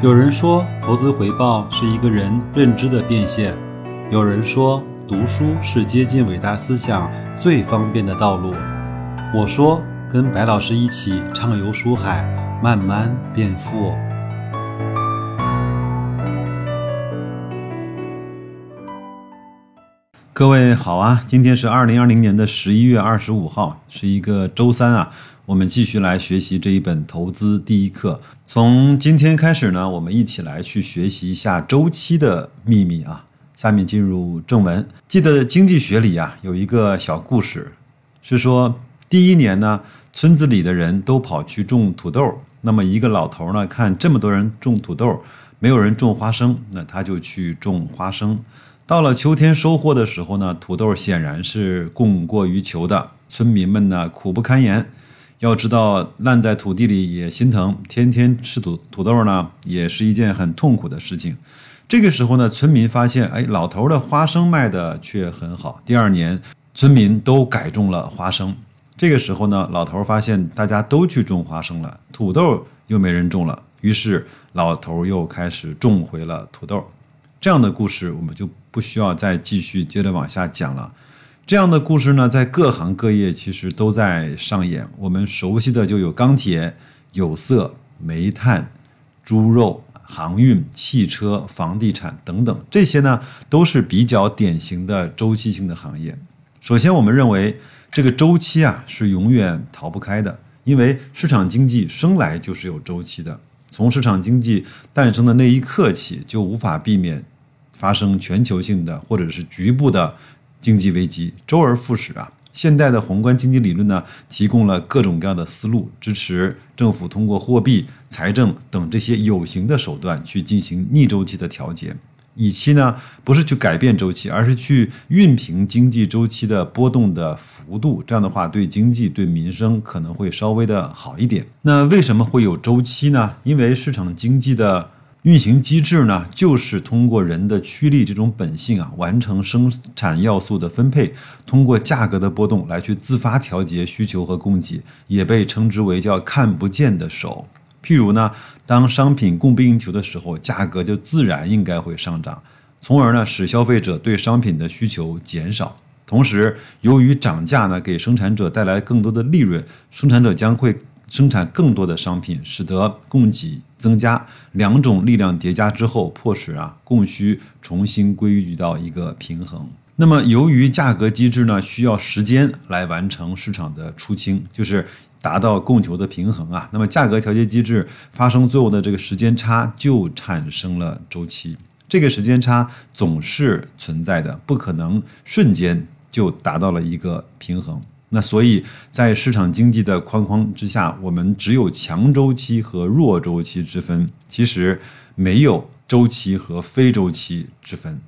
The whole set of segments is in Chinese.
有人说，投资回报是一个人认知的变现；有人说，读书是接近伟大思想最方便的道路。我说，跟白老师一起畅游书海，慢慢变富。各位好啊，今天是二零二零年的十一月二十五号，是一个周三啊。我们继续来学习这一本投资第一课。从今天开始呢，我们一起来去学习一下周期的秘密啊。下面进入正文。记得经济学里啊有一个小故事，是说第一年呢，村子里的人都跑去种土豆。那么一个老头呢，看这么多人种土豆，没有人种花生，那他就去种花生。到了秋天收获的时候呢，土豆显然是供过于求的，村民们呢苦不堪言。要知道，烂在土地里也心疼，天天吃土土豆呢，也是一件很痛苦的事情。这个时候呢，村民发现，哎，老头的花生卖的却很好。第二年，村民都改种了花生。这个时候呢，老头发现大家都去种花生了，土豆又没人种了，于是老头又开始种回了土豆。这样的故事，我们就不需要再继续接着往下讲了。这样的故事呢，在各行各业其实都在上演。我们熟悉的就有钢铁、有色、煤炭、猪肉、航运、汽车、房地产等等，这些呢都是比较典型的周期性的行业。首先，我们认为这个周期啊是永远逃不开的，因为市场经济生来就是有周期的。从市场经济诞生的那一刻起，就无法避免发生全球性的或者是局部的。经济危机周而复始啊！现代的宏观经济理论呢，提供了各种各样的思路，支持政府通过货币、财政等这些有形的手段去进行逆周期的调节，以期呢不是去改变周期，而是去熨平经济周期的波动的幅度。这样的话，对经济、对民生可能会稍微的好一点。那为什么会有周期呢？因为市场经济的。运行机制呢，就是通过人的趋利这种本性啊，完成生产要素的分配，通过价格的波动来去自发调节需求和供给，也被称之为叫看不见的手。譬如呢，当商品供不应求的时候，价格就自然应该会上涨，从而呢使消费者对商品的需求减少。同时，由于涨价呢给生产者带来更多的利润，生产者将会。生产更多的商品，使得供给增加，两种力量叠加之后，迫使啊供需重新归于到一个平衡。那么，由于价格机制呢需要时间来完成市场的出清，就是达到供求的平衡啊。那么，价格调节机制发生作用的这个时间差就产生了周期。这个时间差总是存在的，不可能瞬间就达到了一个平衡。那所以，在市场经济的框框之下，我们只有强周期和弱周期之分，其实没有周期和非周期之分，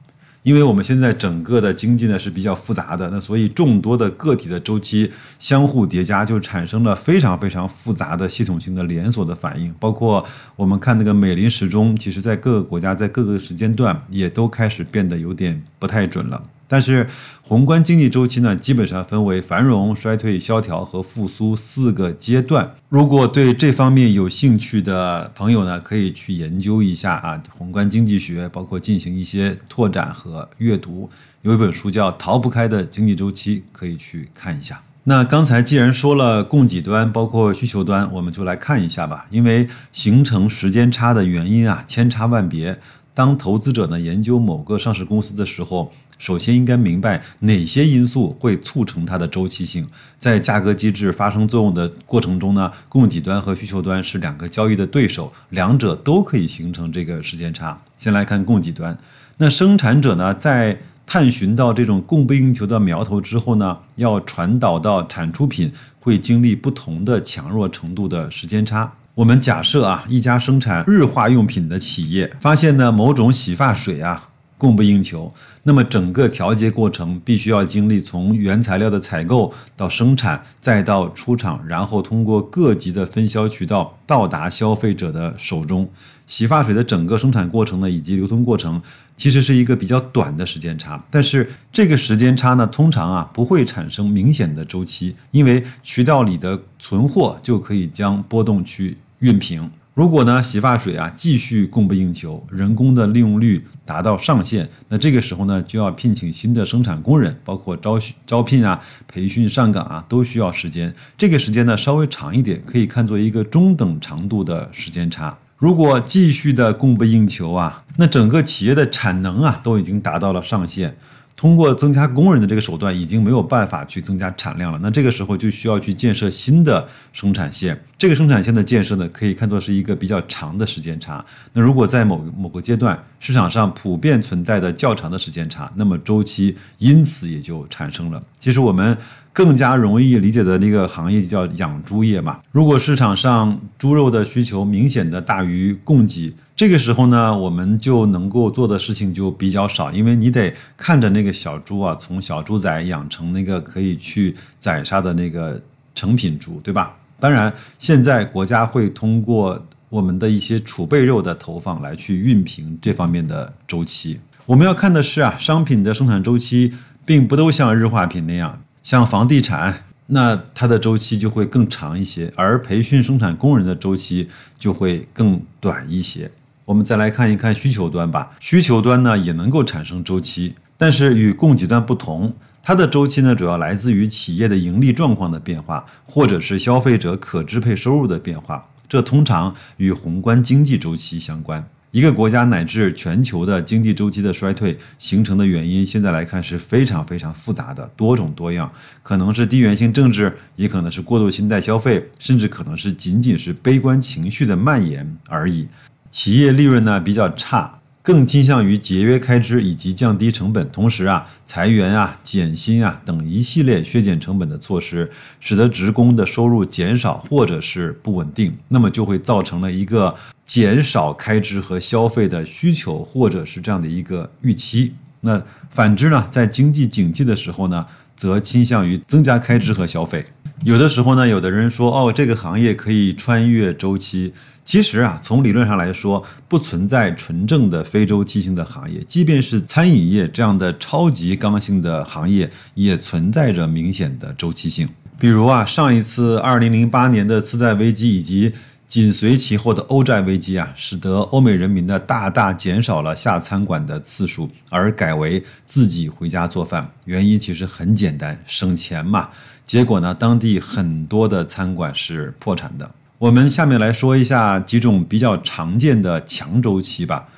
因为我们现在整个的经济呢是比较复杂的，那所以众多的个体的周期相互叠加，就产生了非常非常复杂的系统性的连锁的反应，包括我们看那个美林时钟，其实在各个国家在各个时间段也都开始变得有点不太准了。但是，宏观经济周期呢，基本上分为繁荣、衰退、萧条和复苏四个阶段。如果对这方面有兴趣的朋友呢，可以去研究一下啊，宏观经济学，包括进行一些拓展和阅读。有一本书叫《逃不开的经济周期》，可以去看一下。那刚才既然说了供给端，包括需求端，我们就来看一下吧。因为形成时间差的原因啊，千差万别。当投资者呢研究某个上市公司的时候，首先应该明白哪些因素会促成它的周期性。在价格机制发生作用的过程中呢，供给端和需求端是两个交易的对手，两者都可以形成这个时间差。先来看供给端，那生产者呢在探寻到这种供不应求的苗头之后呢，要传导到产出品，会经历不同的强弱程度的时间差。我们假设啊，一家生产日化用品的企业发现呢，某种洗发水啊供不应求，那么整个调节过程必须要经历从原材料的采购到生产，再到出厂，然后通过各级的分销渠道到达消费者的手中。洗发水的整个生产过程呢，以及流通过程，其实是一个比较短的时间差。但是这个时间差呢，通常啊不会产生明显的周期，因为渠道里的存货就可以将波动去熨平。如果呢洗发水啊继续供不应求，人工的利用率达到上限，那这个时候呢就要聘请新的生产工人，包括招招聘啊、培训上岗啊，都需要时间。这个时间呢稍微长一点，可以看作一个中等长度的时间差。如果继续的供不应求啊，那整个企业的产能啊都已经达到了上限。通过增加工人的这个手段，已经没有办法去增加产量了。那这个时候就需要去建设新的生产线。这个生产线的建设呢，可以看作是一个比较长的时间差。那如果在某某个阶段市场上普遍存在的较长的时间差，那么周期因此也就产生了。其实我们。更加容易理解的那个行业就叫养猪业嘛。如果市场上猪肉的需求明显的大于供给，这个时候呢，我们就能够做的事情就比较少，因为你得看着那个小猪啊，从小猪仔养成那个可以去宰杀的那个成品猪，对吧？当然，现在国家会通过我们的一些储备肉的投放来去熨平这方面的周期。我们要看的是啊，商品的生产周期并不都像日化品那样。像房地产，那它的周期就会更长一些，而培训生产工人的周期就会更短一些。我们再来看一看需求端吧，需求端呢也能够产生周期，但是与供给端不同，它的周期呢主要来自于企业的盈利状况的变化，或者是消费者可支配收入的变化，这通常与宏观经济周期相关。一个国家乃至全球的经济周期的衰退形成的原因，现在来看是非常非常复杂的，多种多样，可能是地缘性政治，也可能是过度信贷消费，甚至可能是仅仅是悲观情绪的蔓延而已。企业利润呢比较差。更倾向于节约开支以及降低成本，同时啊，裁员啊、减薪啊等一系列削减成本的措施，使得职工的收入减少或者是不稳定，那么就会造成了一个减少开支和消费的需求，或者是这样的一个预期。那反之呢，在经济景气的时候呢，则倾向于增加开支和消费。有的时候呢，有的人说，哦，这个行业可以穿越周期。其实啊，从理论上来说，不存在纯正的非周期性的行业。即便是餐饮业这样的超级刚性的行业，也存在着明显的周期性。比如啊，上一次二零零八年的次贷危机以及紧随其后的欧债危机啊，使得欧美人民呢大大减少了下餐馆的次数，而改为自己回家做饭。原因其实很简单，省钱嘛。结果呢，当地很多的餐馆是破产的。我们下面来说一下几种比较常见的强周期吧。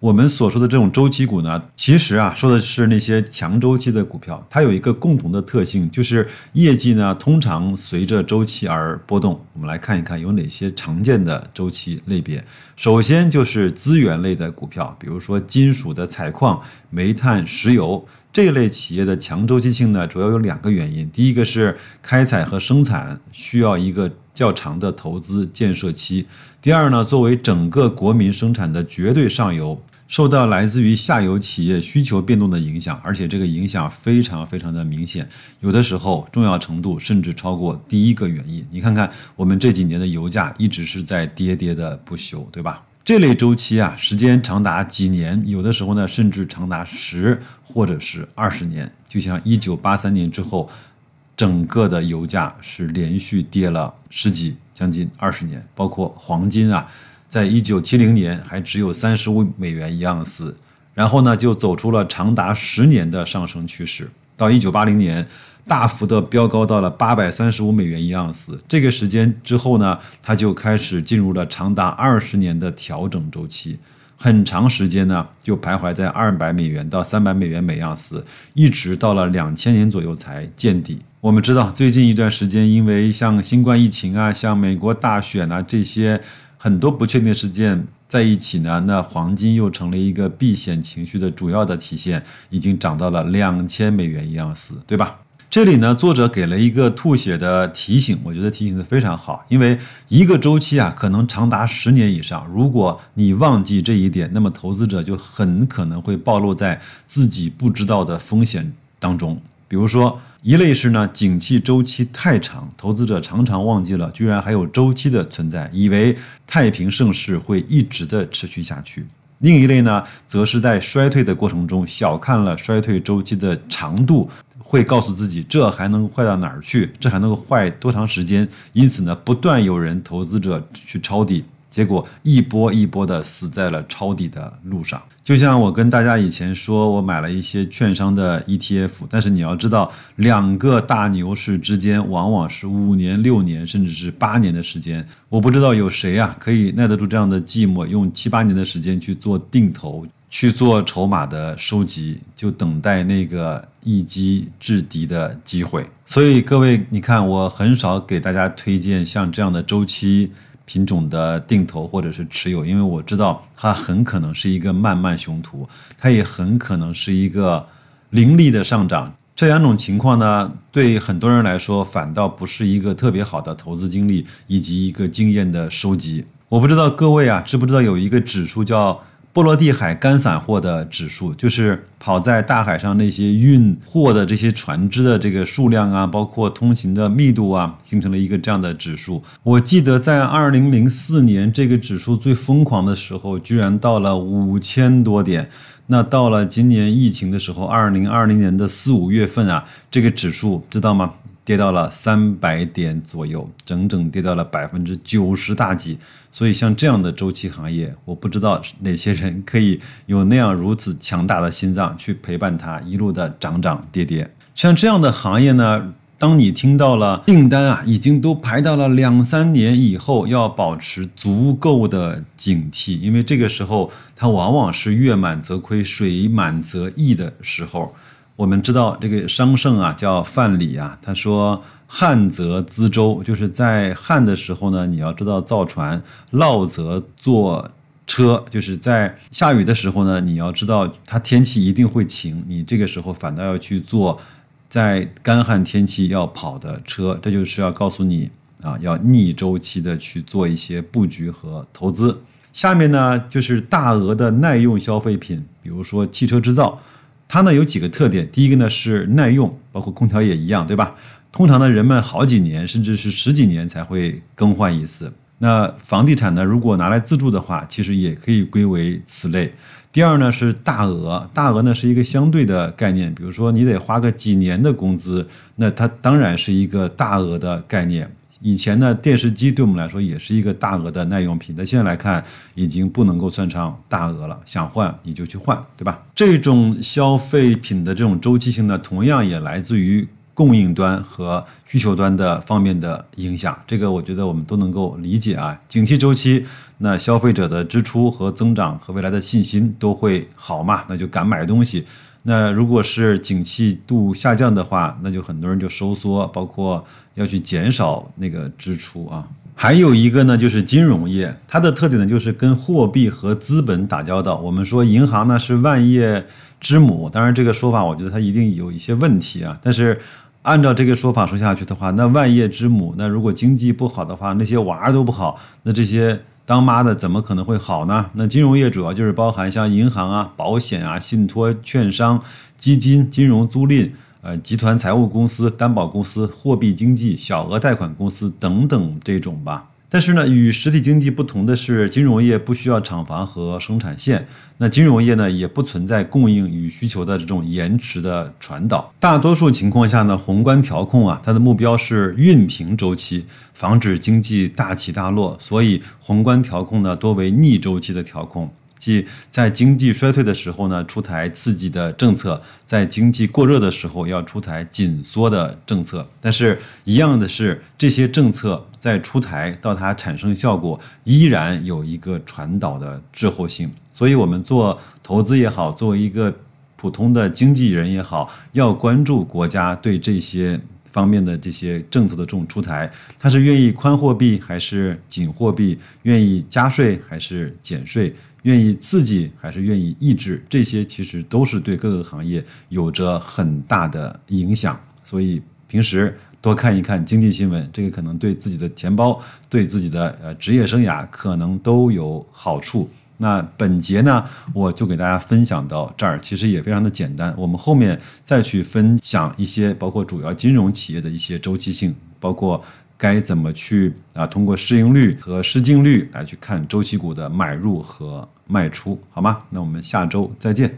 我们所说的这种周期股呢，其实啊说的是那些强周期的股票，它有一个共同的特性，就是业绩呢通常随着周期而波动。我们来看一看有哪些常见的周期类别。首先就是资源类的股票，比如说金属的采矿、煤炭、石油这类企业的强周期性呢，主要有两个原因。第一个是开采和生产需要一个。较长的投资建设期。第二呢，作为整个国民生产的绝对上游，受到来自于下游企业需求变动的影响，而且这个影响非常非常的明显，有的时候重要程度甚至超过第一个原因。你看看我们这几年的油价一直是在跌跌的不休，对吧？这类周期啊，时间长达几年，有的时候呢甚至长达十或者是二十年。就像一九八三年之后。整个的油价是连续跌了十几，将近二十年，包括黄金啊，在一九七零年还只有三十五美元一盎司，然后呢就走出了长达十年的上升趋势，到一九八零年大幅的飙高到了八百三十五美元一盎司，这个时间之后呢，它就开始进入了长达二十年的调整周期。很长时间呢，就徘徊在二百美元到三百美元每盎司，一直到了两千年左右才见底。我们知道，最近一段时间，因为像新冠疫情啊，像美国大选啊这些很多不确定事件在一起呢，那黄金又成了一个避险情绪的主要的体现，已经涨到了两千美元一盎司，对吧？这里呢，作者给了一个吐血的提醒，我觉得提醒的非常好，因为一个周期啊，可能长达十年以上。如果你忘记这一点，那么投资者就很可能会暴露在自己不知道的风险当中。比如说，一类是呢，景气周期太长，投资者常常忘记了居然还有周期的存在，以为太平盛世会一直的持续下去。另一类呢，则是在衰退的过程中小看了衰退周期的长度。会告诉自己，这还能坏到哪儿去？这还能够坏多长时间？因此呢，不断有人投资者去抄底，结果一波一波的死在了抄底的路上。就像我跟大家以前说，我买了一些券商的 ETF，但是你要知道，两个大牛市之间往往是五年、六年，甚至是八年的时间。我不知道有谁啊可以耐得住这样的寂寞，用七八年的时间去做定投，去做筹码的收集，就等待那个一击制敌的机会。所以各位，你看，我很少给大家推荐像这样的周期。品种的定投或者是持有，因为我知道它很可能是一个漫漫熊图，它也很可能是一个凌厉的上涨。这两种情况呢，对很多人来说反倒不是一个特别好的投资经历以及一个经验的收集。我不知道各位啊，知不知道有一个指数叫？波罗的海干散货的指数，就是跑在大海上那些运货的这些船只的这个数量啊，包括通行的密度啊，形成了一个这样的指数。我记得在二零零四年这个指数最疯狂的时候，居然到了五千多点。那到了今年疫情的时候，二零二零年的四五月份啊，这个指数知道吗？跌到了三百点左右，整整跌到了百分之九十大几。所以，像这样的周期行业，我不知道哪些人可以有那样如此强大的心脏去陪伴它一路的涨涨跌跌。像这样的行业呢，当你听到了订单啊，已经都排到了两三年以后，要保持足够的警惕，因为这个时候它往往是月满则亏，水满则溢的时候。我们知道这个商圣啊，叫范蠡啊，他说。旱则资舟，就是在旱的时候呢，你要知道造船；涝则坐车，就是在下雨的时候呢，你要知道它天气一定会晴，你这个时候反倒要去做在干旱天气要跑的车。这就是要告诉你啊，要逆周期的去做一些布局和投资。下面呢，就是大额的耐用消费品，比如说汽车制造，它呢有几个特点。第一个呢是耐用，包括空调也一样，对吧？通常呢，人们好几年甚至是十几年才会更换一次。那房地产呢，如果拿来自住的话，其实也可以归为此类。第二呢是大额，大额呢是一个相对的概念，比如说你得花个几年的工资，那它当然是一个大额的概念。以前呢，电视机对我们来说也是一个大额的耐用品，但现在来看已经不能够算上大额了。想换你就去换，对吧？这种消费品的这种周期性呢，同样也来自于。供应端和需求端的方面的影响，这个我觉得我们都能够理解啊。景气周期，那消费者的支出和增长和未来的信心都会好嘛，那就敢买东西。那如果是景气度下降的话，那就很多人就收缩，包括要去减少那个支出啊。还有一个呢，就是金融业，它的特点呢就是跟货币和资本打交道。我们说银行呢是万业之母，当然这个说法我觉得它一定有一些问题啊，但是。按照这个说法说下去的话，那万业之母，那如果经济不好的话，那些娃儿都不好，那这些当妈的怎么可能会好呢？那金融业主要就是包含像银行啊、保险啊、信托、券商、基金、金融租赁、呃集团财务公司、担保公司、货币经济、小额贷款公司等等这种吧。但是呢，与实体经济不同的是，金融业不需要厂房和生产线。那金融业呢，也不存在供应与需求的这种延迟的传导。大多数情况下呢，宏观调控啊，它的目标是熨平周期，防止经济大起大落。所以，宏观调控呢，多为逆周期的调控。即在经济衰退的时候呢，出台刺激的政策；在经济过热的时候，要出台紧缩的政策。但是，一样的是，这些政策在出台到它产生效果，依然有一个传导的滞后性。所以，我们做投资也好，作为一个普通的经纪人也好，要关注国家对这些方面的这些政策的这种出台，它是愿意宽货币还是紧货币？愿意加税还是减税？愿意刺激还是愿意抑制，这些其实都是对各个行业有着很大的影响。所以平时多看一看经济新闻，这个可能对自己的钱包、对自己的呃职业生涯可能都有好处。那本节呢，我就给大家分享到这儿，其实也非常的简单。我们后面再去分享一些，包括主要金融企业的一些周期性，包括。该怎么去啊？通过市盈率和市净率来去看周期股的买入和卖出，好吗？那我们下周再见。